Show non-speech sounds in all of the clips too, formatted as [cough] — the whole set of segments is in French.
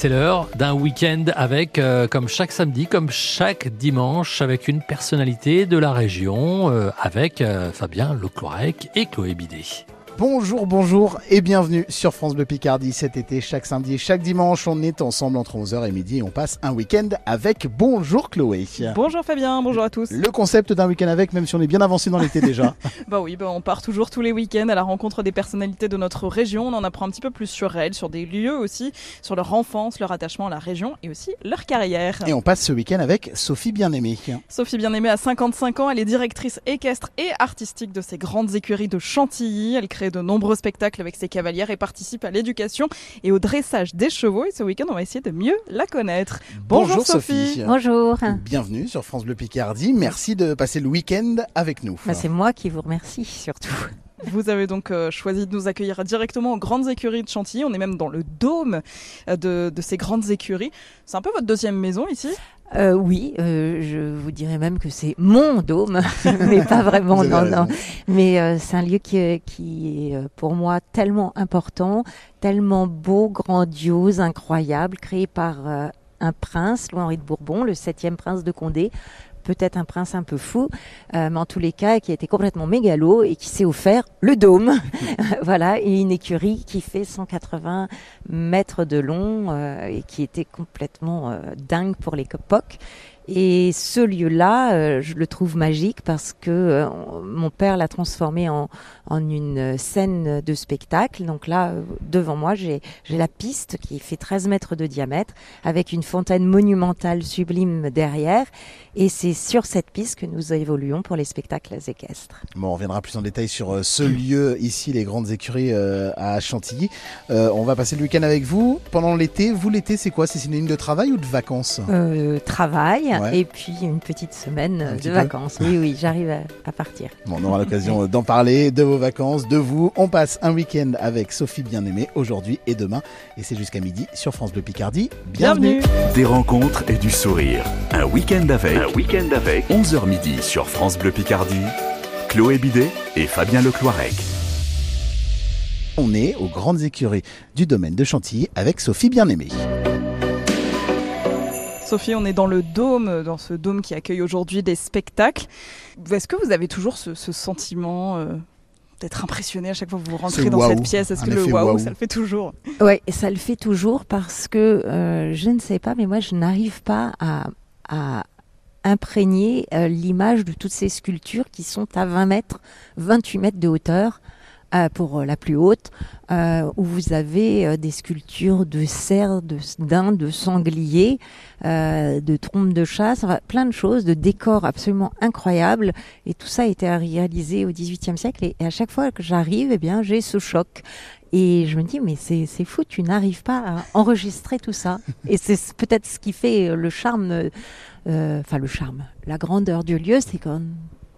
C'est l'heure d'un week-end avec, euh, comme chaque samedi, comme chaque dimanche, avec une personnalité de la région, euh, avec euh, Fabien Lecloirec et Chloé Bidet. Bonjour, bonjour et bienvenue sur France Bleu Picardie cet été, chaque samedi et chaque dimanche. On est ensemble entre 11h et midi et on passe un week-end avec Bonjour Chloé. Bonjour Fabien, bonjour à tous. Le concept d'un week-end avec, même si on est bien avancé dans l'été déjà. [laughs] bah oui, bah on part toujours tous les week-ends à la rencontre des personnalités de notre région. On en apprend un petit peu plus sur elles, sur des lieux aussi, sur leur enfance, leur attachement à la région et aussi leur carrière. Et on passe ce week-end avec Sophie Bien-Aimée. Sophie Bien-Aimée a 55 ans, elle est directrice équestre et artistique de ces grandes écuries de Chantilly. Elle crée de nombreux spectacles avec ses cavalières et participe à l'éducation et au dressage des chevaux. Et ce week-end, on va essayer de mieux la connaître. Bonjour, Sophie. Bonjour. Bienvenue sur France Bleu Picardie. Merci de passer le week-end avec nous. Bah, c'est moi qui vous remercie surtout. [laughs] Vous avez donc euh, choisi de nous accueillir directement aux grandes écuries de Chantilly. On est même dans le dôme euh, de, de ces grandes écuries. C'est un peu votre deuxième maison ici? Euh, oui, euh, je vous dirais même que c'est mon dôme, [laughs] mais pas vraiment, non, non. Mais euh, c'est un lieu qui, qui, est pour moi tellement important, tellement beau, grandiose, incroyable, créé par un prince, Louis-Henri de Bourbon, le septième prince de Condé, peut-être un prince un peu fou, euh, mais en tous les cas, qui a été complètement mégalo et qui s'est offert le dôme. [laughs] [laughs] voilà, et une écurie qui fait 180 mètres de long euh, et qui était complètement euh, dingue pour les l'époque. Et ce lieu-là, euh, je le trouve magique parce que euh, mon père l'a transformé en, en, une scène de spectacle. Donc là, euh, devant moi, j'ai la piste qui fait 13 mètres de diamètre avec une fontaine monumentale sublime derrière. Et c'est sur cette piste que nous évoluons pour les spectacles équestres. Bon, on reviendra plus en détail sur ce lieu ici, les grandes écuries à Chantilly. on va passer le week-end avec vous. Pendant l'été, vous l'été, c'est quoi? C'est synonyme de travail ou de vacances? Travail et puis une petite semaine de vacances. Oui, oui, j'arrive à, partir. Bon, on aura l'occasion [laughs] d'en parler, de vos vacances, de vous. On passe un week-end avec Sophie Bien-Aimée aujourd'hui et demain. Et c'est jusqu'à midi sur France Bleu Picardie. Bienvenue. Des rencontres et du sourire. Un week-end avec. Un week-end avec. 11h midi sur France Bleu Picardie. Chloé Bidet et Fabien Lecloirec. On est aux grandes écuries du domaine de Chantilly avec Sophie Bien-Aimée. Sophie, on est dans le dôme, dans ce dôme qui accueille aujourd'hui des spectacles. Est-ce que vous avez toujours ce, sentiment euh, d'être impressionné à chaque fois que vous rentrez dans cette pièce? Est-ce que le waouh, ça le fait toujours? Oui, ça le fait toujours parce que euh, je ne sais pas, mais moi je n'arrive pas à, imprégner euh, l'image de toutes ces sculptures qui sont à 20 mètres, 28 mètres de hauteur. Euh, pour euh, la plus haute, où vous avez des sculptures de cerfs, de dindes, de sangliers, de trompes de chasse, plein de choses, de décors absolument incroyables. Et tout ça a été réalisé au XVIIIe siècle. Et, à chaque fois que j'arrive, eh bien, j'ai ce choc. Et je me dis, mais c'est fou, tu n'arrives pas à enregistrer tout ça. Et c'est peut-être ce qui fait le charme, enfin le charme, la grandeur du lieu, c'est quand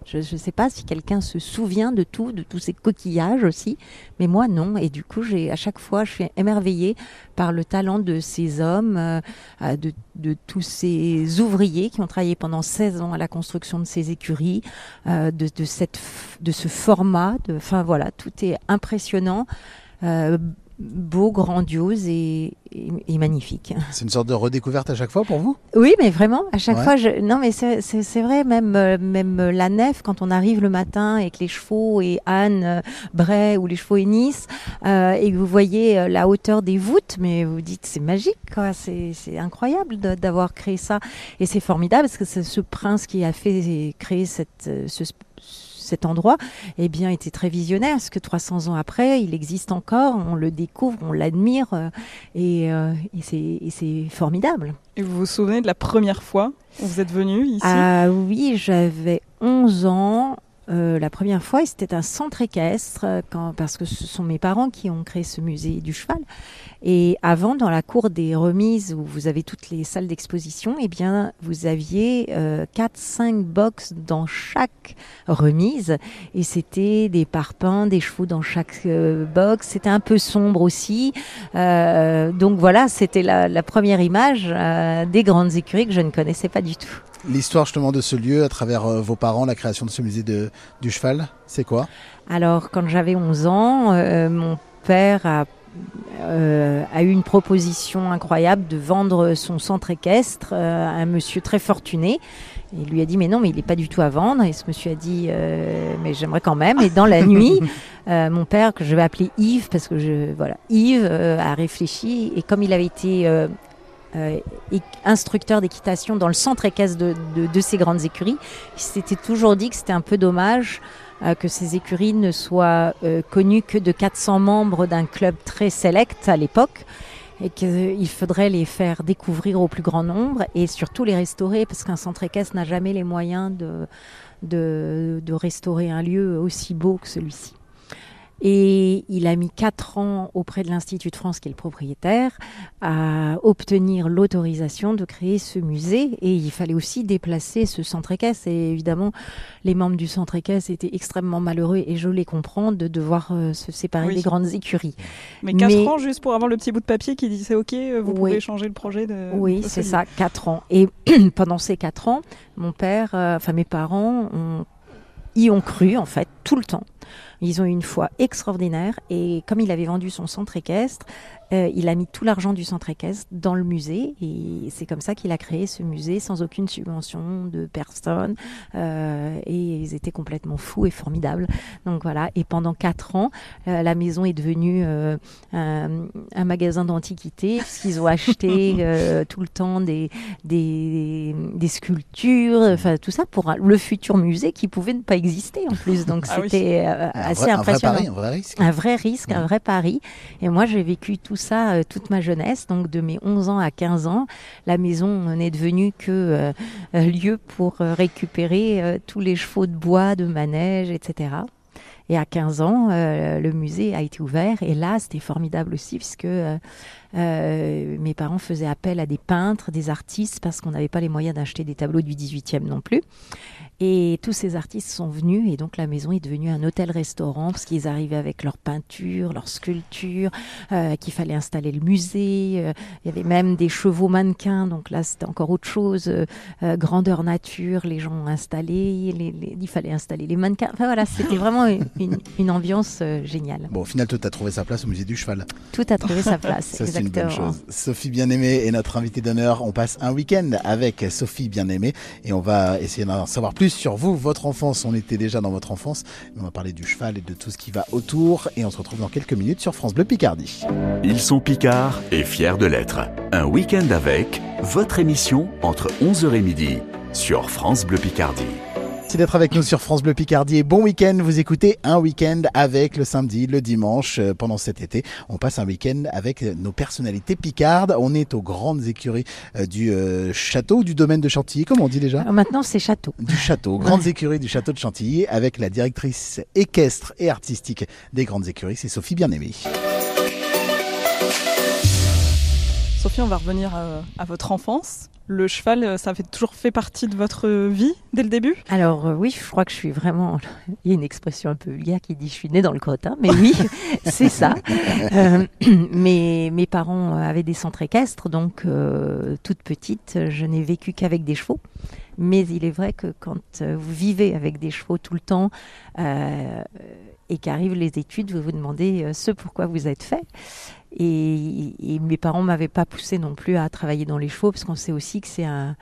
je ne sais pas si quelqu'un se souvient de tout, de tous ces coquillages aussi, mais moi non. Et du coup, j'ai à chaque fois, je suis émerveillée par le talent de ces hommes, euh, euh, de, tous ces ouvriers qui ont travaillé pendant 16 ans à la construction de ces écuries, euh, de, cette, de ce format. Enfin voilà, tout est impressionnant beau, grandiose et, magnifique. C'est une sorte de redécouverte à chaque fois pour vous? Oui, mais vraiment, à chaque fois. Je... Non, mais c'est vrai, même, euh, même la nef, quand on arrive le matin avec les chevaux et Anne, euh, Bray ou les chevaux et Nice, euh, et que vous voyez la hauteur des voûtes, mais vous dites c'est magique, quoi. C'est incroyable d'avoir créé ça. Et c'est formidable parce que c'est ce prince qui a fait créer cette, ce cet endroit, eh bien, était très visionnaire, parce que 300 ans après, il existe encore, on le découvre, on l'admire, euh, euh, et, c'est formidable. Et vous vous souvenez de la première fois où vous êtes venu ici? Ah oui, j'avais 11 ans. Euh, la première fois, c'était un centre équestre, quand, parce que ce sont mes parents qui ont créé ce musée du cheval. Et avant, dans la cour des remises, où vous avez toutes les salles d'exposition, eh bien, vous aviez euh, 4-5 box dans chaque remise. Et c'était des parpaings, des chevaux dans chaque euh, box. C'était un peu sombre aussi. Euh, donc voilà, c'était la, la, première image euh, des grandes écuries que je ne connaissais pas du tout. L'histoire justement de ce lieu à travers vos parents, la création de ce musée de, du cheval, c'est quoi? Alors, quand j'avais 11 ans, mon père a euh, a eu une proposition incroyable de vendre son centre équestre euh, à un monsieur très fortuné. Il lui a dit mais non mais il n'est pas du tout à vendre. Et ce monsieur a dit euh, mais j'aimerais quand même. Et dans la [laughs] nuit mon père que je vais appeler Yves parce que je voilà Yves a réfléchi. Et comme il avait été instructeur d'équitation dans le centre équestre de, de, de ces grandes écuries, il s'était toujours dit que c'était un peu dommage que ces écuries ne soient euh, connues que de 400 membres d'un club très select à l'époque et qu'il faudrait les faire découvrir au plus grand nombre et surtout les restaurer parce qu'un centre équestre n'a jamais les moyens de, de restaurer un lieu aussi beau que celui-ci. Et il a mis quatre ans auprès de l'Institut de France, qui est le propriétaire, à obtenir l'autorisation de créer ce musée. Et il fallait aussi déplacer ce centre équestre. Et évidemment, les membres du centre équestre étaient extrêmement malheureux, et je les comprends, de devoir euh, se séparer Oui. des grandes écuries. Mais 4 Mais- ans juste pour avoir le petit bout de papier qui dit c'est ok, euh, vous Oui. pouvez changer le projet de. Oui, c'est ça, quatre ans. Et [clears throat] pendant ces quatre ans, mon père, euh, enfin mes parents, ont- y ont cru en fait tout le temps. Ils ont eu une foi extraordinaire et comme il avait vendu son centre équestre, euh, il a mis tout l'argent du centre équestre dans le musée et c'est comme ça qu'il a créé ce musée sans aucune subvention de personne euh, et ils étaient complètement fous et formidables. Donc voilà. Et pendant quatre ans, euh, la maison est devenue un, un magasin d'antiquités puisqu'ils ont acheté [laughs] tout le temps des, des, des sculptures, enfin tout ça pour le futur musée qui pouvait ne pas exister en plus. Donc Ah oui. c'était Un assez vrai, un vrai pari, un vrai risque. Un vrai risque, un Mhm. vrai pari. Et moi, j'ai vécu tout ça euh, toute ma jeunesse, donc de mes 11 ans à 15 ans. La maison n'est devenue que euh, un lieu pour euh, récupérer euh, tous les chevaux de bois, de manège, etc. Et à 15 ans, euh, le musée a été ouvert. Et là, c'était formidable aussi, puisque euh, euh, mes parents faisaient appel à des peintres, des artistes, parce qu'on n'avait pas les moyens d'acheter des tableaux du 18e non plus. Et tous ces artistes sont venus, et donc la maison est devenue un hôtel-restaurant, parce qu'ils arrivaient avec leurs peintures, leurs sculptures, euh, qu'il fallait installer le musée. euh, il y avait même des chevaux mannequins, donc là c'était encore autre chose. euh, grandeur nature, les gens ont installé, les- les- il fallait installer les mannequins. Enfin voilà, c'était [laughs] vraiment une, ambiance géniale. Bon, au final, toi, t'as trouvé sa place au musée du cheval. Tout a trouvé sa [laughs] place, Ça, c'est une bonne chose. Sophie Bien-Aimée est notre invitée d'honneur. On passe un week-end avec Sophie Bien-Aimée et on va essayer d'en savoir plus sur vous, votre enfance. On était déjà dans votre enfance, on va parler du cheval et de tout ce qui va autour. Et on se retrouve dans quelques minutes sur France Bleu Picardie. Ils sont Picards et fiers de l'être. Un week-end avec votre émission entre 11h et midi sur France Bleu Picardie. Merci d'être avec nous sur France Bleu Picardie et bon week-end. Vous écoutez un week-end avec le samedi, le dimanche euh, pendant cet été. On passe un week-end avec nos personnalités picardes. On est aux grandes écuries euh, du euh, château, du domaine de Chantilly, comme on dit déjà? Alors maintenant, c'est château. du château, grandes écuries du château de Chantilly, avec la directrice équestre et artistique des grandes écuries, c'est Sophie Bien-Aimée. Sophie, on va revenir euh, à votre enfance. Le cheval, euh, ça fait toujours fait partie de votre vie dès le début? Alors euh, oui, je crois que je suis vraiment... [laughs] Il y a une expression un peu vulgaire qui dit je suis née dans le crottin, mais oui, [laughs] c'est ça. Euh, [clears throat] mes, mes parents avaient des centres équestres, donc euh, toute petite, je n'ai vécu qu'avec des chevaux. Mais il est vrai que quand euh, vous vivez avec des chevaux tout le temps euh, et qu'arrivent les études, vous vous demandez euh, ce pourquoi vous êtes fait. Et, et mes parents m'avaient pas poussé non plus à travailler dans les chevaux, parce qu'on sait aussi que c'est un,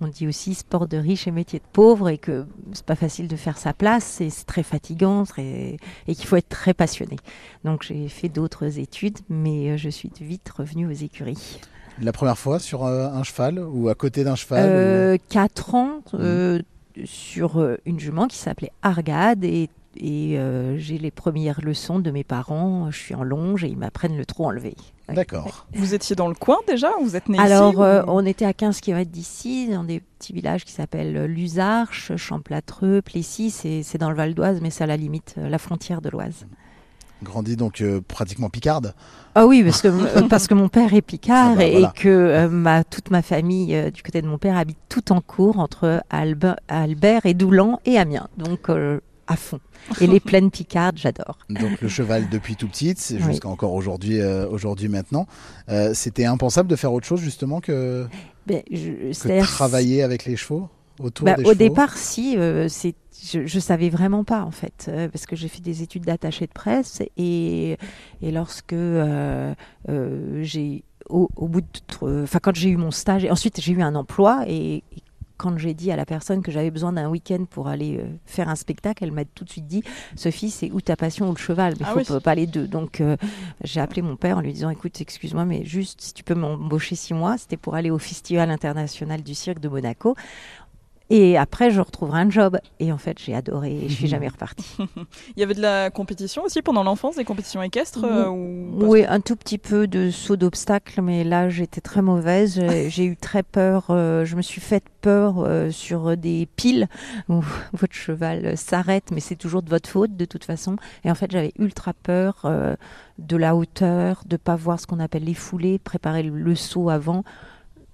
on dit aussi sport de riche et métier de pauvre et que c'est pas facile de faire sa place et c'est très fatigant très, et qu'il faut être très passionné. Donc j'ai fait d'autres études, mais euh, je suis vite revenue aux écuries. La première fois sur euh, un cheval ou à côté d'un cheval ou- Euh, quatre ans euh, sur une jument qui s'appelait Argade et, et euh, j'ai les premières leçons de mes parents. Je suis en longe et ils m'apprennent le trot enlevé. Ouais. D'accord. Vous étiez dans le coin déjà Vous êtes né Alors, ici euh, ou- on était à 15 km d'ici, dans des petits villages qui s'appellent Luzarches, Champlâtreux, Plessis. C'est c'est dans le Val d'Oise, mais c'est à la limite, euh, la frontière de l'Oise. Grandi donc euh, pratiquement picarde. Ah oui, parce que, euh, [laughs] parce que mon père est picard Ah bah, et, voilà. que euh, ma, toute ma famille euh, du côté de mon père habite tout en cours entre Albe- Albert et Doulan et Amiens. Donc, euh, à fond. Et les [laughs] plaines picardes, j'adore. Donc le cheval depuis tout petit, c'est Oui. jusqu'à encore aujourd'hui, euh, aujourd'hui maintenant. Euh, C'était impensable de faire autre chose justement que, Ben, je- que travailler avec les chevaux. autour Bah, des au chevaux départ, si, euh, c'est, je, je savais vraiment pas en fait, euh, parce que j'ai fait des études d'attaché de presse et, et lorsque euh, euh, j'ai, au, au bout de, enfin quand j'ai eu mon stage, et ensuite j'ai eu un emploi et, et quand j'ai dit à la personne que j'avais besoin d'un week-end pour aller euh, faire un spectacle, elle m'a tout de suite dit Sophie, c'est ou ta passion ou le cheval, mais il Ah faut oui. pas- pas les deux. Donc euh, j'ai appelé mon père en lui disant Écoute, excuse-moi, mais juste si tu peux m'embaucher six mois, c'était pour aller au Festival international du cirque de Monaco. Et après, je retrouverai un job. Et en fait, j'ai adoré et je suis jamais repartie. [laughs] Il y avait de la compétition aussi pendant l'enfance, des compétitions équestres euh, ou Oui, un tout petit peu de saut d'obstacle, mais là, j'étais très mauvaise. J'ai- [laughs] eu très peur. euh, je me suis fait peur euh, sur des piles où [laughs] votre cheval s'arrête, mais c'est toujours de votre faute de toute façon. Et en fait, j'avais ultra peur de la hauteur, de pas voir ce qu'on appelle les foulées, préparer le, le saut avant.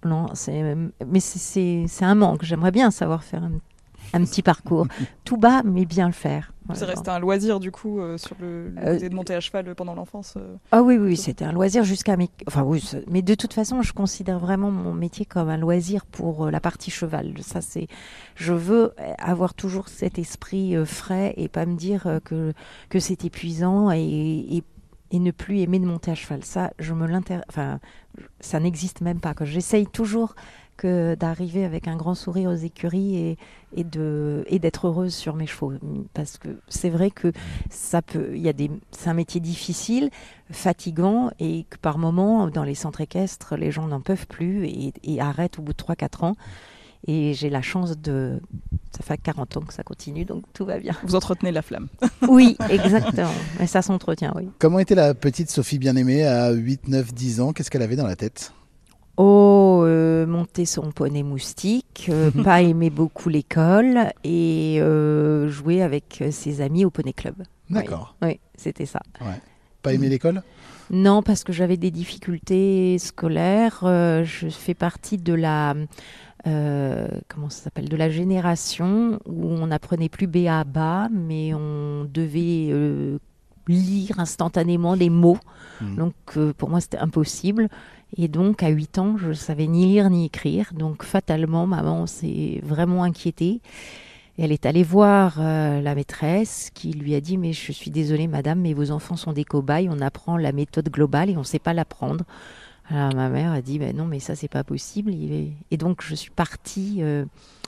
Non, c'est mais c'est- un manque. J'aimerais bien savoir faire un, un petit parcours [laughs] tout bas, mais bien le faire. C'est Voilà. resté un loisir du coup euh, sur le, le Euh, côté de monter à cheval pendant l'enfance. euh. Ah oui, oui, c'était un loisir jusqu'à mes... Enfin oui, mais de toute façon, je considère vraiment mon métier comme un loisir pour euh, la partie cheval. Ça, c'est... Je veux avoir toujours cet esprit euh, frais et pas me dire euh, que, que c'est épuisant et, et, et ne plus aimer de monter à cheval. Ça, je me l'inter... Enfin, ça n'existe même pas. J'essaye toujours que d'arriver avec un grand sourire aux écuries et, de et d'être heureuse sur mes chevaux parce que c'est vrai que ça peut il y a des c'est un métier difficile fatigant et que par moments dans les centres équestres les gens n'en peuvent plus et, arrêtent au bout de 3-4 ans et j'ai la chance de ça fait 40 ans que ça continue donc tout va bien Vous entretenez la flamme. [laughs] oui exactement mais ça s'entretient oui Comment était la petite Sophie bien-aimée à 8, 9, 10 ans? Qu'est-ce qu'elle avait dans la tête? Oh, euh, monter son poney moustique, euh, [laughs] pas aimer beaucoup l'école et euh, jouer avec ses amis au poney club. D'accord. Oui, c'était ça. Pas aimé l'école? Non, parce que j'avais des difficultés scolaires. euh, je fais partie de la euh, comment ça s'appelle? De la génération où on n'apprenait plus B à bas, mais on devait euh, lire instantanément les mots. Mhm. Donc euh, pour moi c'était impossible. Et donc à 8 ans, je savais ni lire ni écrire. Donc fatalement, maman s'est vraiment inquiétée. Et elle est allée voir euh, la maîtresse qui lui a dit Mais je suis désolée, madame, mais vos enfants sont des cobayes. On apprend la méthode globale et on ne sait pas l'apprendre. Alors ma mère a dit ben Non, mais ça, c'est pas possible. Et donc je suis partie euh,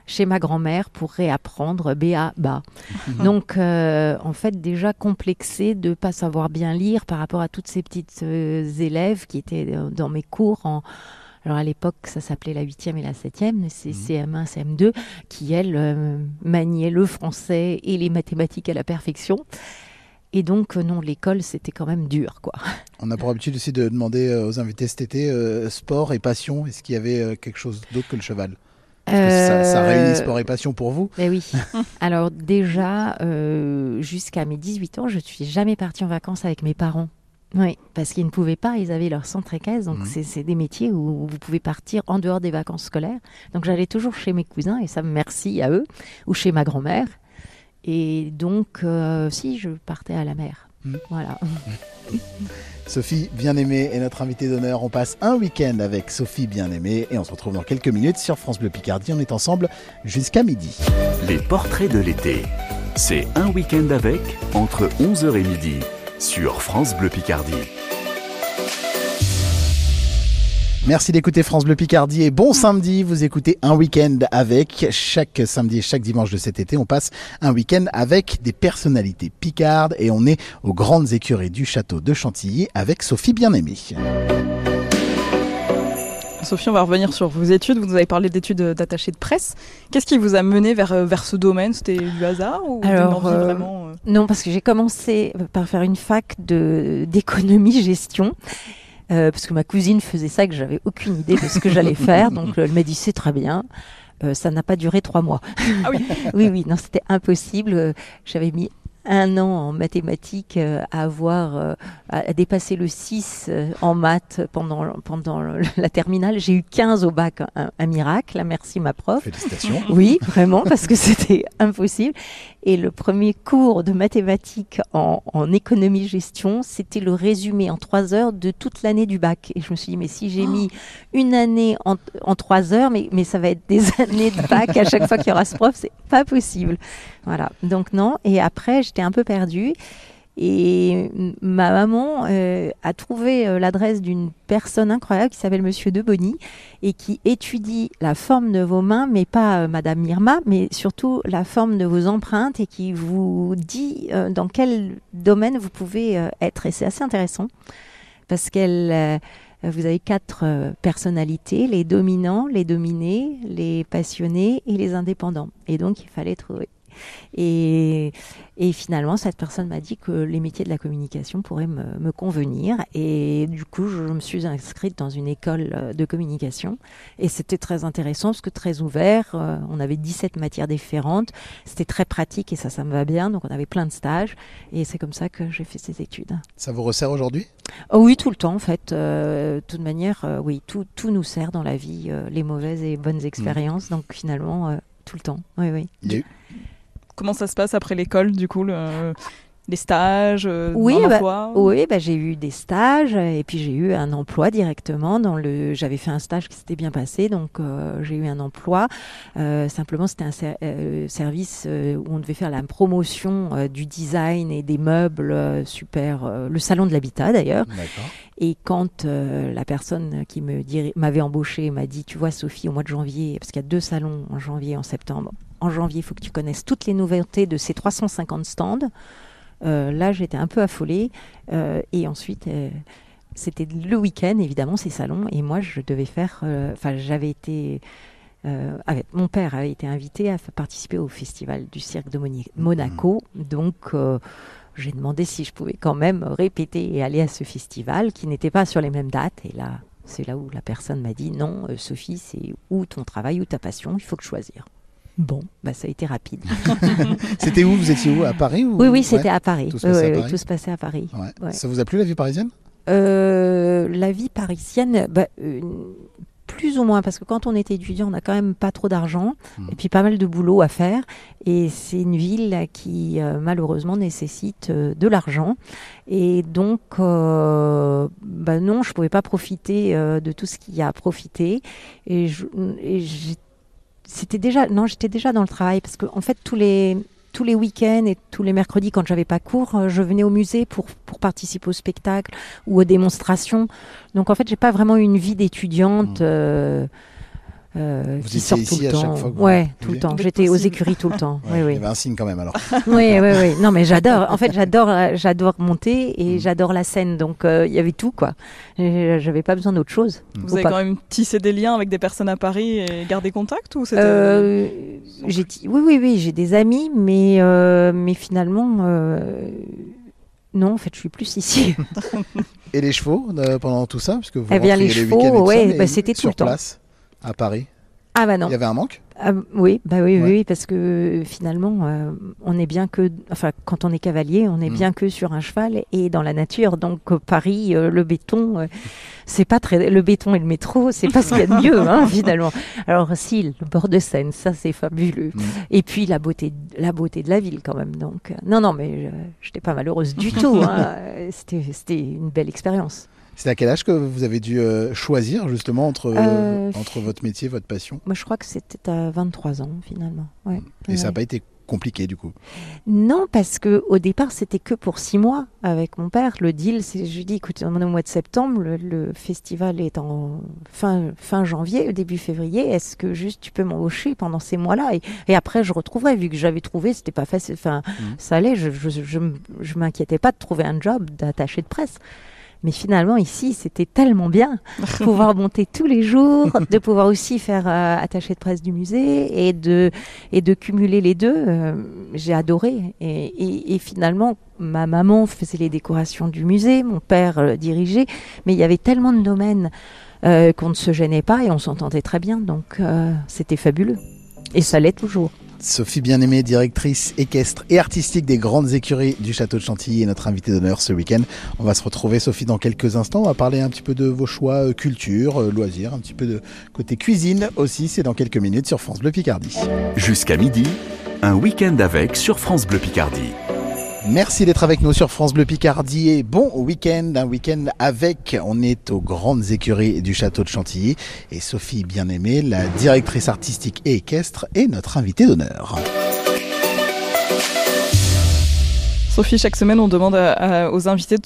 chez ma grand-mère pour réapprendre BA bas. [laughs] donc euh, en fait, déjà complexée de pas savoir bien lire par rapport à toutes ces petites euh, élèves qui étaient dans- mes cours en. Alors à l'époque, ça s'appelait la 8e et la 7e, mais c'est CM1, CM2, qui, elles, euh, maniaient le français et les mathématiques à la perfection. Et donc, euh, non, l'école, c'était quand même dur, quoi. [laughs] On a pour habitude aussi de demander euh, aux invités cet été euh, sport et passion. Est-ce qu'il y avait quelque chose d'autre que le cheval? Parce que ça, ça réunit sport et passion pour vous oui. [laughs] Alors déjà, euh, jusqu'à mes 18 ans, je ne suis jamais partie en vacances avec mes parents. Oui, parce qu'ils ne pouvaient pas, ils avaient leur centre équestre, donc c'est c'est des métiers où vous pouvez partir en dehors des vacances scolaires. Donc j'allais toujours chez mes cousins, et ça, merci à eux, ou chez ma grand-mère. Et donc, euh, si, je partais à la mer. Mhm. Voilà. [laughs] Sophie Bien-Aimée est notre invitée d'honneur. On passe un week-end avec Sophie Bien-Aimée et on se retrouve dans quelques minutes sur France Bleu Picardie. On est ensemble jusqu'à midi. Les portraits de l'été. C'est un week-end avec entre 11h et midi sur France Bleu Picardie. Merci d'écouter France Bleu Picardie et bon samedi. Vous écoutez un week-end avec chaque samedi et chaque dimanche de cet été. On passe un week-end avec des personnalités picardes et on est aux grandes écuries du château de Chantilly avec Sophie Bien-Aimée. Sophie, on va revenir sur vos études. Vous nous avez parlé d'études d'attaché de presse. Qu'est-ce qui vous a mené vers, euh, vers ce domaine? C'était du hasard ou Alors, une envie euh, vraiment euh, Non, parce que j'ai commencé par faire une fac de d'économie-gestion. Euh, parce que ma cousine faisait ça et que j'avais aucune idée de ce que j'allais faire. [laughs] Donc elle m'a dit c'est très bien. Euh, ça n'a pas duré trois mois. Ah oui. [laughs] oui, oui, non, c'était impossible. Euh, J'avais mis un an en mathématiques euh, à avoir euh, à dépasser le 6 euh, en maths pendant, pendant la terminale. J'ai eu 15 au bac, un, un miracle. Merci ma prof. Félicitations. [laughs] Oui, vraiment, parce que c'était impossible. Et le premier cours de mathématiques en, en économie-gestion, c'était le résumé en trois heures de toute l'année du bac. Et je me suis dit, mais si j'ai mis une année en, en trois heures, mais, mais ça va être des [laughs] années de bac à chaque fois qu'il y aura ce prof, c'est pas possible. Voilà, donc non. Et après, j'étais un peu perdue. Et ma maman euh, a trouvé euh, l'adresse d'une personne incroyable qui s'appelle Monsieur De et qui étudie la forme de vos mains, mais pas euh, Madame Mirma, mais surtout la forme de vos empreintes et qui vous dit dans quel domaine vous pouvez être. Et c'est assez intéressant parce qu'elle, vous avez quatre personnalités les dominants, les dominés, les passionnés et les indépendants. Et donc il fallait trouver. Et, et finalement, cette personne m'a dit que les métiers de la communication pourraient me, me convenir. Et du coup, je me suis inscrite dans une école euh, de communication. Et c'était très intéressant parce que très ouvert. Euh, on avait 17 matières différentes. C'était très pratique et ça, ça me va bien. Donc, on avait plein de stages. Et c'est comme ça que j'ai fait ces études. Ça vous resserre aujourd'hui? Oh oui, tout le temps, en fait. Euh, de toute manière, euh, oui, tout, tout nous sert dans la vie, euh, les mauvaises et bonnes expériences. Donc, finalement, tout le temps. Oui, oui. Comment ça se passe après l'école, du coup le- Les stages euh, Oui, bah, l'emploi Oui, bah, j'ai eu des stages et puis j'ai eu un emploi directement. Dans le, j'avais fait un stage qui s'était bien passé, donc euh, j'ai eu un emploi. Euh, simplement, c'était un ser- euh, service euh, où on devait faire la promotion euh, du design et des meubles euh, super, euh, le salon de l'habitat d'ailleurs. Et quand euh, la personne qui m'avait embauché m'a dit, tu vois Sophie, au mois de janvier, parce qu'il y a deux salons en janvier et en septembre, en janvier, il faut que tu connaisses toutes les nouveautés de ces 350 stands. Euh, là, j'étais un peu affolée. Euh, et ensuite, euh, c'était le week-end, évidemment, ces salons. Et moi, je devais faire... Enfin, j'avais été... avec, mon père avait été invité à participer au festival du cirque de Moni- Monaco. Donc, j'ai demandé si je pouvais quand même répéter et aller à ce festival qui n'était pas sur les mêmes dates. Et là, c'est là où la personne m'a dit non, Sophie, c'est ou ton travail ou ta passion, il faut que choisir. Bon, bah ça a été rapide. [laughs] C'était où? Vous étiez où? À Paris ou... Oui, oui, c'était Ouais. à Paris. Tout se passait à oui, Paris. tout se passait à Paris. Ouais. Ouais. Ça vous a plu la vie parisienne? Euh, la vie parisienne, bah, euh, plus ou moins, parce que quand on est étudiant, on n'a quand même pas trop d'argent Mhm. et puis pas mal de boulot à faire. Et c'est une ville qui euh, malheureusement nécessite euh, de l'argent. Et donc, bah non, je pouvais pas profiter de tout ce qu'il y a à profiter. Et, j'ai- c'était déjà, non, j'étais déjà dans le travail parce que en fait tous les tous les week-ends et tous les mercredis, quand j'avais pas cours, euh, je venais au musée pour, pour participer au spectacle ou aux démonstrations. Donc en fait, j'ai pas vraiment eu une vie d'étudiante Mhm. euh, euh, Vous qui sort tout le à temps. chaque fois vous ouais, tout le temps. J'étais aux écuries tout le temps. Ouais, oui, Il oui. y avait un signe quand même alors. [laughs] Oui, oui, oui. Non, mais j'adore. En fait, j'adore, euh, j'adore monter et Mhm. j'adore la scène. Donc, euh, il y avait tout, quoi. J'avais pas besoin d'autre chose. Vous Faut avez pas- quand même tissé des liens avec des personnes à Paris et gardé contact ou c'était Euh, j'ai oui, oui, oui, j'ai des amis, mais, euh, mais finalement, euh, non, en fait, je suis plus ici. [laughs] [laughs] Et les chevaux euh, pendant tout ça Parce que vous Eh bien, les rentriez chevaux, ouais, bah, c'était tout sur le temps. place à Paris. ah bah non. Il y avait un manque? Ah, oui, bah oui, Ouais. oui, parce que euh, finalement, euh, on est bien que, enfin, quand on est cavalier, on est Mm. bien que sur un cheval et dans la nature. Donc euh, Paris, euh, le béton, euh, c'est pas très, le béton et le métro, c'est pas ce qu'il y a de mieux, hein, [laughs] finalement. Alors si, le bord de Seine, ça c'est fabuleux. Mm. Et puis la beauté, la beauté de la ville quand même. Donc non, non, mais je j'étais pas malheureuse du tout. hein. [laughs] C'était, c'était une belle expérience. C'est à quel âge que vous avez dû euh, choisir justement entre, Euh, entre votre métier, votre passion? Moi, je crois que c'était à 23 ans finalement. Ouais. Et ça n'a pas été compliqué du coup? Non, parce que au départ, c'était que pour six mois avec mon père. Le deal, c'est, je lui dis, écoute, on est au mois de septembre, le, le festival est en fin, fin janvier, début février. Est-ce que juste tu peux m'embaucher pendant ces mois-là? Et, et après, je retrouverai, vu que j'avais trouvé, c'était pas facile. Enfin, Mhm. ça allait. Je, je, je, je m'inquiétais pas de trouver un job d'attaché de presse. Mais finalement, ici, c'était tellement bien [laughs] pouvoir monter tous les jours, de pouvoir aussi faire euh, attaché de presse du musée et de, et de cumuler les deux. euh, J'ai adoré. Et, et- et finalement, ma maman faisait les décorations du musée, mon père euh, dirigeait, mais il y avait tellement de domaines euh, qu'on ne se gênait pas et on s'entendait très bien. Donc, c'était fabuleux. Et ça l'est toujours. Sophie Bien-Aimée, directrice équestre et artistique des grandes écuries du château de Chantilly, est notre invitée d'honneur ce week-end. On va se retrouver, Sophie, dans quelques instants. On va parler un petit peu de vos choix euh, culture, euh, loisirs, un petit peu de côté cuisine aussi. C'est dans quelques minutes sur France Bleu Picardie. Jusqu'à midi, un week-end avec sur France Bleu Picardie. Merci d'être avec nous sur France Bleu Picardie et bon week-end, un week-end avec, on est aux grandes écuries du château de Chantilly et Sophie Bien-Aimée, la directrice artistique et équestre, est notre invitée d'honneur. Sophie, chaque semaine, on demande à- à- aux invités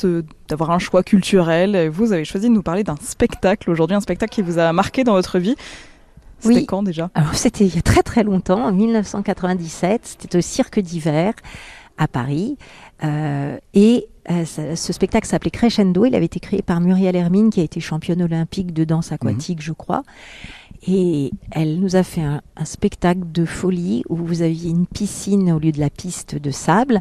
d'avoir un choix culturel. Vous avez choisi de nous parler d'un spectacle aujourd'hui, un spectacle qui vous a marqué dans votre vie. C'était Oui. quand déjà? Alors c'était il y a très très longtemps, en 1997, c'était au Cirque d'hiver à Paris. Euh, et euh, ce spectacle s'appelait Crescendo, il avait été créé par Muriel Hermine, qui a été championne olympique de danse aquatique, je crois. Et elle nous a fait un, spectacle de folie où vous aviez une piscine au lieu de la piste de sable.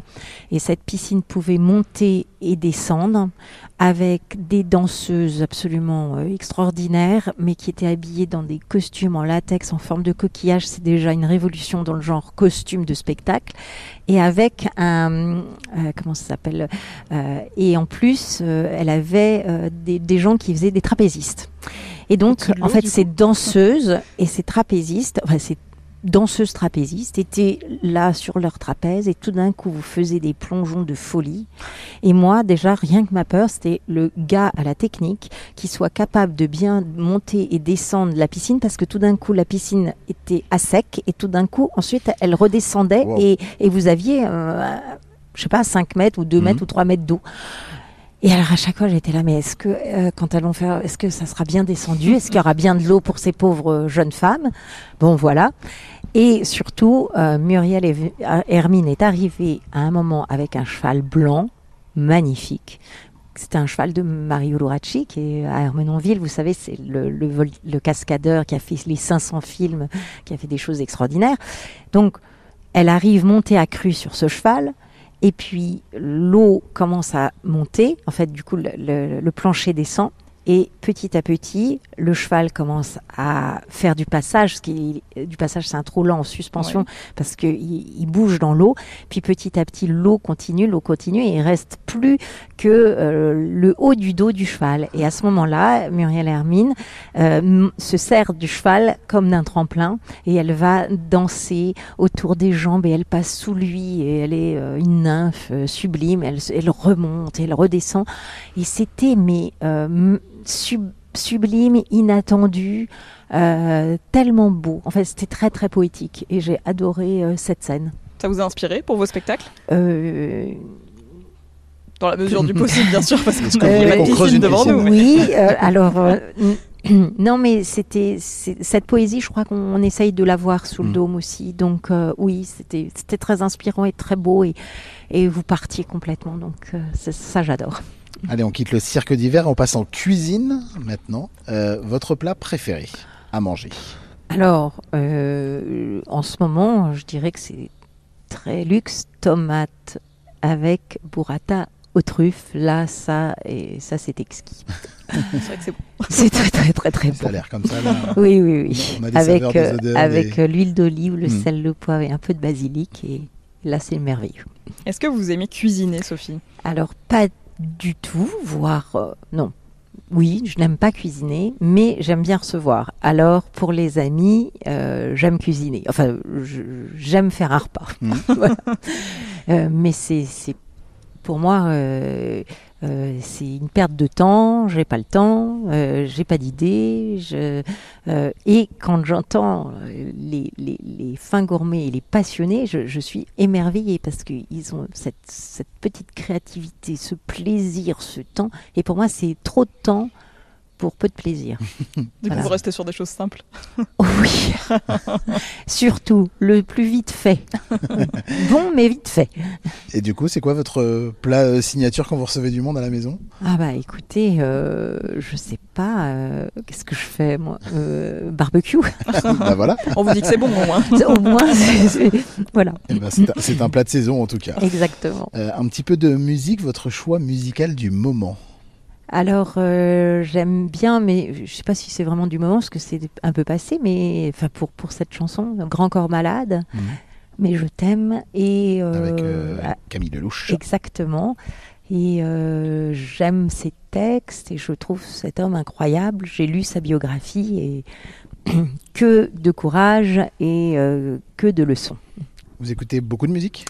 Et cette piscine pouvait monter et descendre avec des danseuses absolument euh, extraordinaires, mais qui étaient habillées dans des costumes en latex en forme de coquillage. C'est déjà une révolution dans le genre costume de spectacle. Et avec un... euh, comment ça s'appelle Euh, Et en plus, euh, elle avait euh, des, des gens qui faisaient des trapézistes. Et donc, en fait, ces danseuses et ces trapézistes, enfin, ces danseuses trapézistes étaient là sur leur trapèze et tout d'un coup, vous faisiez des plongeons de folie. Et moi, déjà, rien que ma peur, c'était le gars à la technique qui soit capable de bien monter et descendre la piscine parce que tout d'un coup, la piscine était à sec et tout d'un coup, ensuite, elle redescendait Wow. et, et vous aviez, euh, je sais pas, 5 mètres ou 2 Mhm. mètres ou 3 mètres d'eau. Et alors à chaque fois j'étais là, mais est-ce que euh, quand vont faire, est-ce que ça sera bien descendu? Est-ce qu'il y aura bien de l'eau pour ces pauvres euh, jeunes femmes? Bon voilà. Et surtout, euh, Muriel euh, Hermine est arrivée à un moment avec un cheval blanc, magnifique. C'était un cheval de Mario Luracci qui est à Hermenonville. Vous savez, c'est le cascadeur qui a fait les 500 films, qui a fait des choses extraordinaires. Donc, elle arrive montée à cru sur ce cheval. Et puis l'eau commence à monter. En fait, du coup, le, le- le plancher descend. Et petit à petit, le cheval commence à faire du passage. Ce qui, du passage, c'est un trop lent en suspension Ouais. parce qu'il il bouge dans l'eau. Puis petit à petit, l'eau continue, l'eau continue et il reste plus que euh, le haut du dos du cheval. Et à ce moment-là, Muriel Hermine euh, se sert du cheval comme d'un tremplin et elle va danser autour des jambes et elle passe sous lui et elle est euh, une nymphe sublime. Elle, remonte, elle redescend et c'était mais sub- sublime, inattendu, tellement beau. En fait, c'était très très poétique et j'ai adoré cette scène. Ça vous a inspiré pour vos spectacles? Dans la mesure du possible, bien sûr, parce qu'on que a vous voulez la piscine une devant nous. Oui, [laughs] euh, alors euh, non, mais c'était cette poésie, je crois qu'on essaye de la voir sous le Mm. dôme aussi. Donc euh, oui, c'était c'était très inspirant et très beau et et vous partiez complètement. Donc euh, ça, j'adore. Allez, on quitte le cirque d'hiver, on passe en cuisine maintenant. Euh, votre plat préféré à manger? Alors euh, en ce moment, je dirais que c'est très luxe, tomate avec burrata aux truffes. Là, ça et ça, c'est exquis. [laughs] C'est vrai que c'est bon. C'est très très très très Ça bon. a l'air comme ça là. [laughs] Oui, oui, oui. On a des avec saveurs, des euh, odeurs, avec des- euh, l'huile d'olive, le Mm. sel, le poivre et un peu de basilic. Et là, c'est merveilleux. Est-ce que vous aimez cuisiner, Sophie? Alors, pas du tout, voire euh, non. Oui, je n'aime pas cuisiner, mais j'aime bien recevoir. Alors, pour les amis, euh, j'aime cuisiner. Enfin, j'aime faire un repas. Mm. [laughs] Voilà. Euh, mais c'est c'est- pour moi, euh, euh, c'est une perte de temps. J'ai pas le temps, euh, j'ai pas d'idée. je- euh, et quand j'entends euh, les, les, les fins gourmets et les passionnés, je, je suis émerveillée parce qu'ils ont cette, cette petite créativité, ce plaisir, ce temps. Et pour moi, c'est trop de temps pour peu de plaisir. [laughs] Du coup, Voilà. vous restez sur des choses simples. [laughs] Oui, [laughs] surtout le plus vite fait. bon, mais vite fait. Et du coup, c'est quoi votre plat euh, signature quand vous recevez du monde à la maison? Ah bah écoutez, euh, je sais pas, euh, qu'est-ce que je fais moi? Euh, Barbecue, Bah voilà, On vous dit que c'est bon, au moins. au moins, c'est- c'est- voilà, Eh ben, c'est un- c'est un plat de saison en tout cas. exactement. Euh, un petit peu de musique, votre choix musical du moment. Alors euh, j'aime bien, mais je sais pas si c'est vraiment du moment parce que c'est un peu passé, mais enfin pour pour cette chanson, Grand corps malade. Mhm. Mais je t'aime et euh, Avec euh, ah, Camille Lelouch. exactement. Et j'aime ses textes et je trouve cet homme incroyable. J'ai lu sa biographie et [clears throat] que de courage et que de leçons. Vous écoutez beaucoup de musique?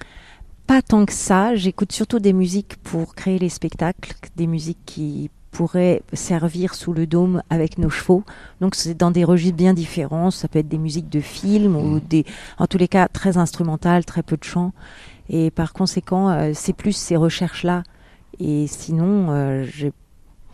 Pas tant que ça. J'écoute surtout des musiques pour créer les spectacles, des musiques qui pourraient servir sous le dôme avec nos chevaux. Donc c'est dans des registres bien différents. Ça peut être des musiques de films ou des, en tous les cas, très instrumentales, très peu de chants. Et par conséquent, euh, c'est plus ces recherches-là. Et sinon, euh, j'ai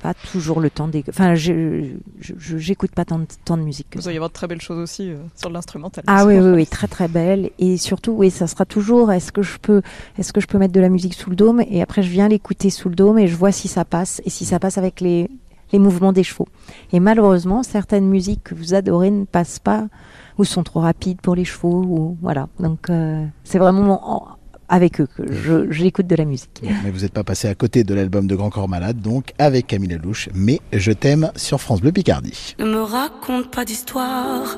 pas toujours le temps d'écouter. Enfin, j'écoute pas tant de, tant de musique que Vous allez avoir de très belles choses aussi euh, sur l'instrumental. Ah oui, oui, oui, très très belle. Et surtout, oui, ça sera toujours. Est-ce que je peux, est-ce que je peux mettre de la musique sous le dôme? Et après, je viens l'écouter sous le dôme et je vois si ça passe et si ça passe avec les les mouvements des chevaux. Et malheureusement, certaines musiques que vous adorez ne passent pas ou sont trop rapides pour les chevaux. Ou voilà. Donc, euh, c'est vraiment en- avec eux que je j'écoute de la musique. Bon, Mais vous n'êtes pas passé à côté de l'album de Grand Corps Malade, donc avec Camille Lelouch, mais Je t'aime sur France Bleu Picardie. Ne me raconte pas d'histoire.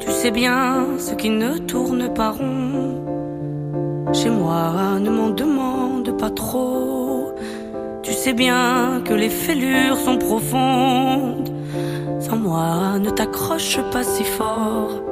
Tu sais bien ce qui ne tourne pas rond. Chez moi, ne m'en demande pas trop. Tu sais bien que les fêlures sont profondes. Sans moi, ne t'accroche pas si fort.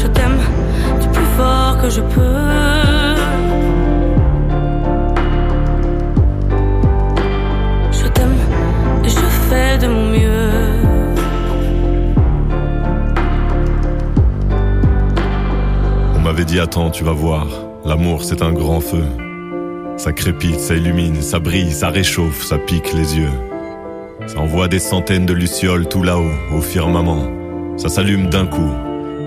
je t'aime du plus fort que je peux. Je t'aime et je fais de mon mieux. On m'avait dit attends, tu vas voir, l'amour c'est un grand feu. Ça crépite, ça illumine, ça brille, ça réchauffe, ça pique les yeux. Ça envoie des centaines de lucioles tout là-haut, au firmament. Ça s'allume d'un coup,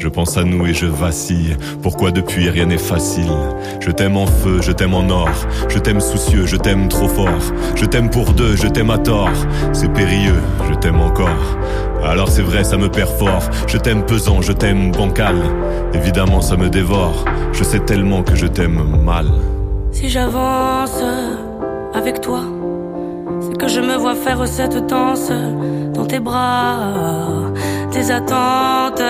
Je pense à nous et je vacille. Pourquoi depuis rien n'est facile? Je t'aime en feu, je t'aime en or. Je t'aime soucieux, je t'aime trop fort. Je t'aime pour deux, je t'aime à tort. C'est périlleux, je t'aime encore. Alors c'est vrai, ça me perd fort. Je t'aime pesant, je t'aime bancal. Évidemment, ça me dévore. Je sais tellement que je t'aime mal. Si j'avance avec toi, que je me vois faire cette danse dans tes bras. Tes attentes,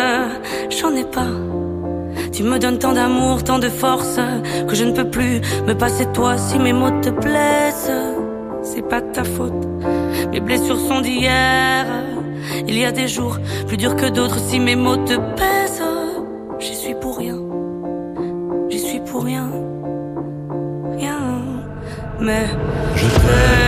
j'en ai pas. Tu me donnes tant d'amour, tant de force, que je ne peux plus me passer de toi si mes mots te blessent. C'est pas de ta faute, mes blessures sont d'hier. Il y a des jours plus durs que d'autres si mes mots te pèsent. J'y suis pour rien, j'y suis pour rien rien, mais Je t'aime,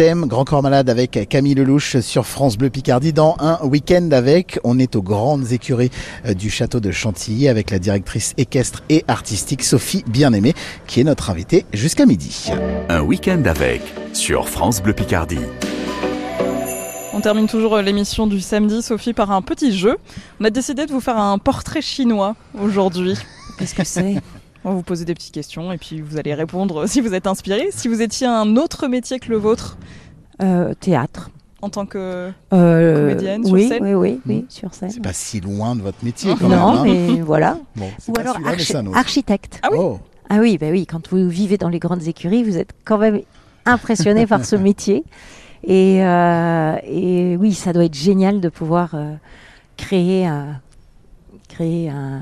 Grand Corps Malade avec Camille Lelouch sur France Bleu Picardie dans un week-end avec. On est aux grandes écuries euh, du château de Chantilly avec la directrice équestre et artistique Sophie Bien-Aimée qui est notre invitée jusqu'à midi. Un week-end avec sur France Bleu Picardie. On termine toujours euh, l'émission du samedi, Sophie, par un petit jeu. On a décidé de vous faire un portrait chinois aujourd'hui. Qu'est-ce que c'est? On va vous poser des petites questions et puis vous allez répondre [laughs] si vous êtes inspiré. Si vous étiez un autre métier que le vôtre Euh, Théâtre. en tant que Euh, Comédienne sur oui, scène oui, oui, oui, sur scène. C'est pas si loin de votre métier quand même. Non, hein. mais [laughs] voilà. Bon, Ou alors mais architecte. Ah oui Oh, Ah oui, bah oui, quand vous vivez dans les grandes écuries, vous êtes quand même impressionné par ce [laughs] métier. Et, euh, et oui, ça doit être génial de pouvoir euh, créer, un, créer un,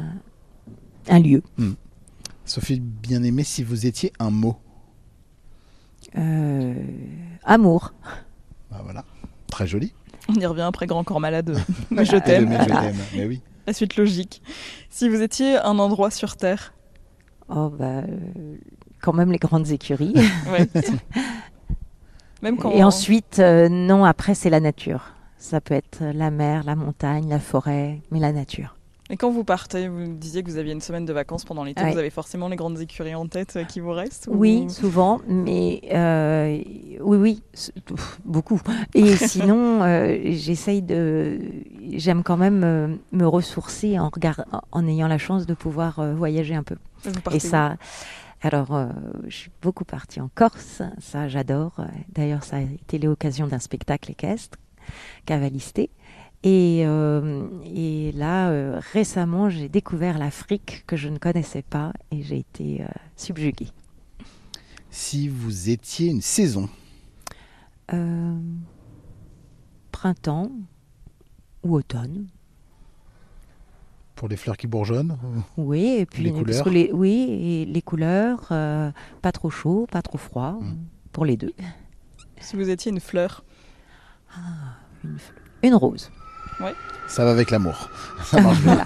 un lieu. Sophie bien-aimée, si vous étiez un mot. Euh, amour. Bah voilà, très joli. On y revient après Grand Corps Malade. [laughs] [laughs] Mais je Et t'aime. mais je t'aime, mais oui. La suite logique. Si vous étiez un endroit sur Terre. Oh, bah, euh, quand même les grandes écuries. [laughs] Ouais. Même quand Et ensuite, euh, non, après, c'est la nature. Ça peut être la mer, la montagne, la forêt, mais la nature. Et quand vous partez, vous disiez que vous aviez une semaine de vacances pendant l'été, Ouais. vous avez forcément les grandes écuries en tête euh, qui vous restent ou- Oui, souvent, mais euh, oui, oui, beaucoup. Et [laughs] sinon, euh, j'essaye de, j'aime quand même euh, me ressourcer en regard, en ayant la chance de pouvoir voyager un peu. Et ça, alors, euh, je suis beaucoup partie en Corse, ça j'adore. D'ailleurs, ça a été l'occasion d'un spectacle équestre, Cavalisté. Et, euh, et là, euh, récemment, j'ai découvert l'Afrique que je ne connaissais pas et j'ai été euh, subjuguée. Si vous étiez une saison, Euh, printemps ou automne. pour les fleurs qui bourgeonnent, Oui, et puis Les parce couleurs que les, oui, et les couleurs, euh, pas trop chaud, pas trop froid, Mm. pour les deux. Si vous étiez une fleur. Une, f- une rose. Ça va avec l'amour. [laughs] Ça marche bien.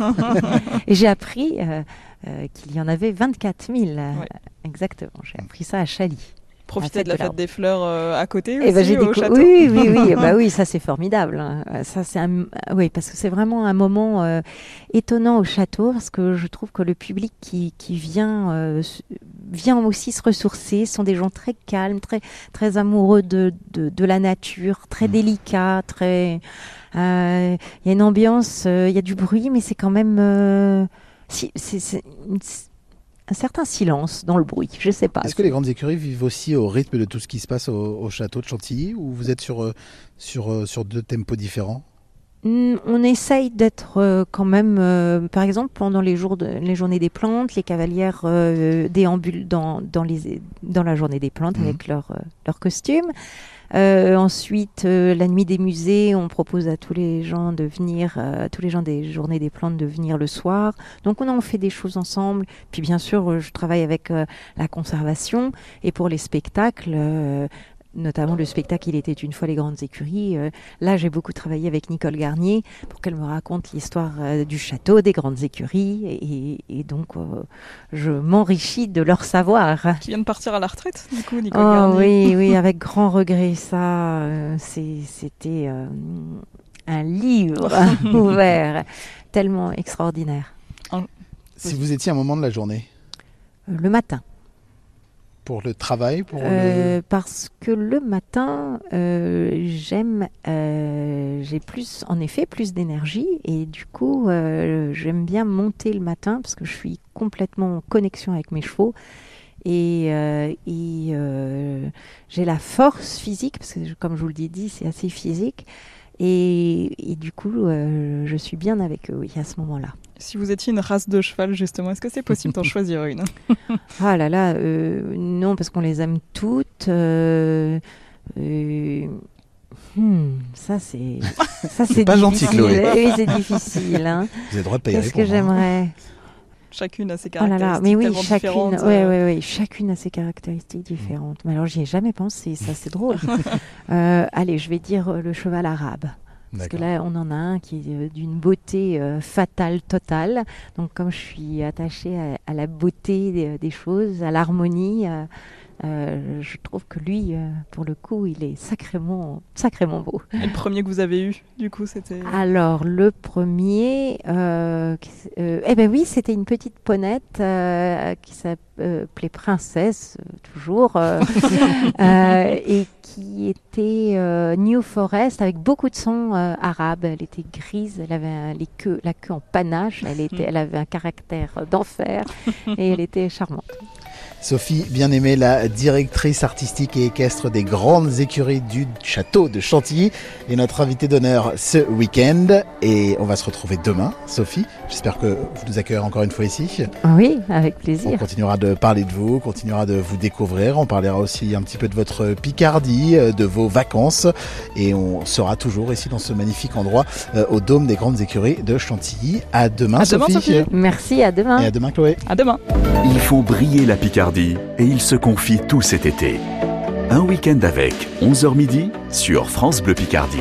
Et j'ai appris euh, euh, qu'il y en avait 24 000. euh, Ouais. Exactement, j'ai appris ça à Chaly. Profitez fête de la de fête des fleurs euh, à côté Eh ben, aussi, au château. Oui, oui, oui, [laughs] bah oui, ça c'est formidable. hein. Ça c'est un... oui, parce que c'est vraiment un moment euh, étonnant au château, parce que je trouve que le public qui, qui vient euh, vient aussi se ressourcer, sont des gens très calmes, très très amoureux de, de, de la nature, très Mm. délicats, très. Euh, Il y a une ambiance, euh, il y a du bruit, mais c'est quand même euh, si, c'est, un certain silence dans le bruit. Je sais pas. Est-ce que les grandes écuries vivent aussi au rythme de tout ce qui se passe au, au château de Chantilly ou vous êtes sur, euh, sur, euh, sur deux tempos différents? On essaye d'être euh, quand même, euh, par exemple, pendant les jours de, les journées des plantes, les cavalières euh, déambulent dans, dans, les, dans la journée des plantes Mhm. avec leur, euh, leur costume. Euh, ensuite, euh, la nuit des musées, on propose à tous les gens de venir, euh, tous les gens des journées des plantes de venir le soir. Donc on en fait des choses ensemble. Puis bien sûr, euh, je travaille avec euh, la conservation et pour les spectacles. Notamment le spectacle Il était une fois les grandes écuries. euh, Là, j'ai beaucoup travaillé avec Nicole Garnier pour qu'elle me raconte l'histoire euh, du château, des grandes écuries. Et, et donc, euh, je m'enrichis de leur savoir. Qui vient de partir à la retraite, du coup, Nicole Oh Garnier. oui, oui, [laughs] avec grand regret. Ça, euh, c'était euh, un livre [laughs] [laughs] ouvert, tellement extraordinaire. Si vous étiez un moment de la journée Le matin. Pour le travail, Euh, le... parce que le matin, euh, j'aime, euh, j'ai plus, en effet, plus d'énergie et du coup, j'aime bien monter le matin parce que je suis complètement en connexion avec mes chevaux et, et, j'ai la force physique parce que, comme je vous l'ai dit, c'est assez physique et, et du coup, euh, je suis bien avec eux oui, à ce moment-là. Si vous étiez une race de cheval, justement, est-ce que c'est possible d'en [laughs] choisir une? [laughs] Ah là là, euh, non, parce qu'on les aime toutes. euh, euh, hmm, ça c'est, ça c'est pas gentil, difficile. Chloé. Oui, c'est difficile. Hein. Vous avez le droit de y Qu'est-ce que hein. j'aimerais? Chacune a ses Oh là caractéristiques là, mais oui, chacune, ouais, euh, ouais, ouais, chacune a ses caractéristiques différentes. Mais alors j'y ai jamais pensé, ça c'est drôle. [laughs] Euh, allez, je vais dire euh, le cheval arabe. Parce que là, on en a un qui est d'une beauté euh, fatale, totale. Donc, comme je suis attachée à, à la beauté des, des choses, à l'harmonie, euh, Euh, je trouve que lui, euh, pour le coup, il est sacrément, sacrément beau. Et le premier que vous avez eu, du coup, c'était. [laughs] Alors, le premier, euh, eh ben oui, c'était une petite ponette qui s'appelait Princesse, toujours, [laughs] et qui était New Forest avec beaucoup de sons arabes. Elle était grise, elle avait un- les queues, la queue en panache, elle, était, elle avait un caractère d'enfer [laughs] et elle était charmante. Sophie Bien-Aimée, la directrice artistique et équestre des grandes écuries du château de Chantilly, est notre invitée d'honneur ce week-end. Et on va se retrouver demain, Sophie. J'espère que vous nous accueillerez encore une fois ici. Oui, avec On plaisir. continuera de parler de vous, on continuera de vous découvrir, on parlera aussi un petit peu de votre Picardie, euh, de vos vacances, et on sera toujours ici dans ce magnifique endroit euh, au Dôme des Grandes Écuries de Chantilly. À demain, À demain, Sophie. Sophie. Merci, à demain. Et à demain, Chloé. À demain. Ils font briller la Picardie et ils se confient tout cet été. Un week-end avec 11h midi sur France Bleu Picardie.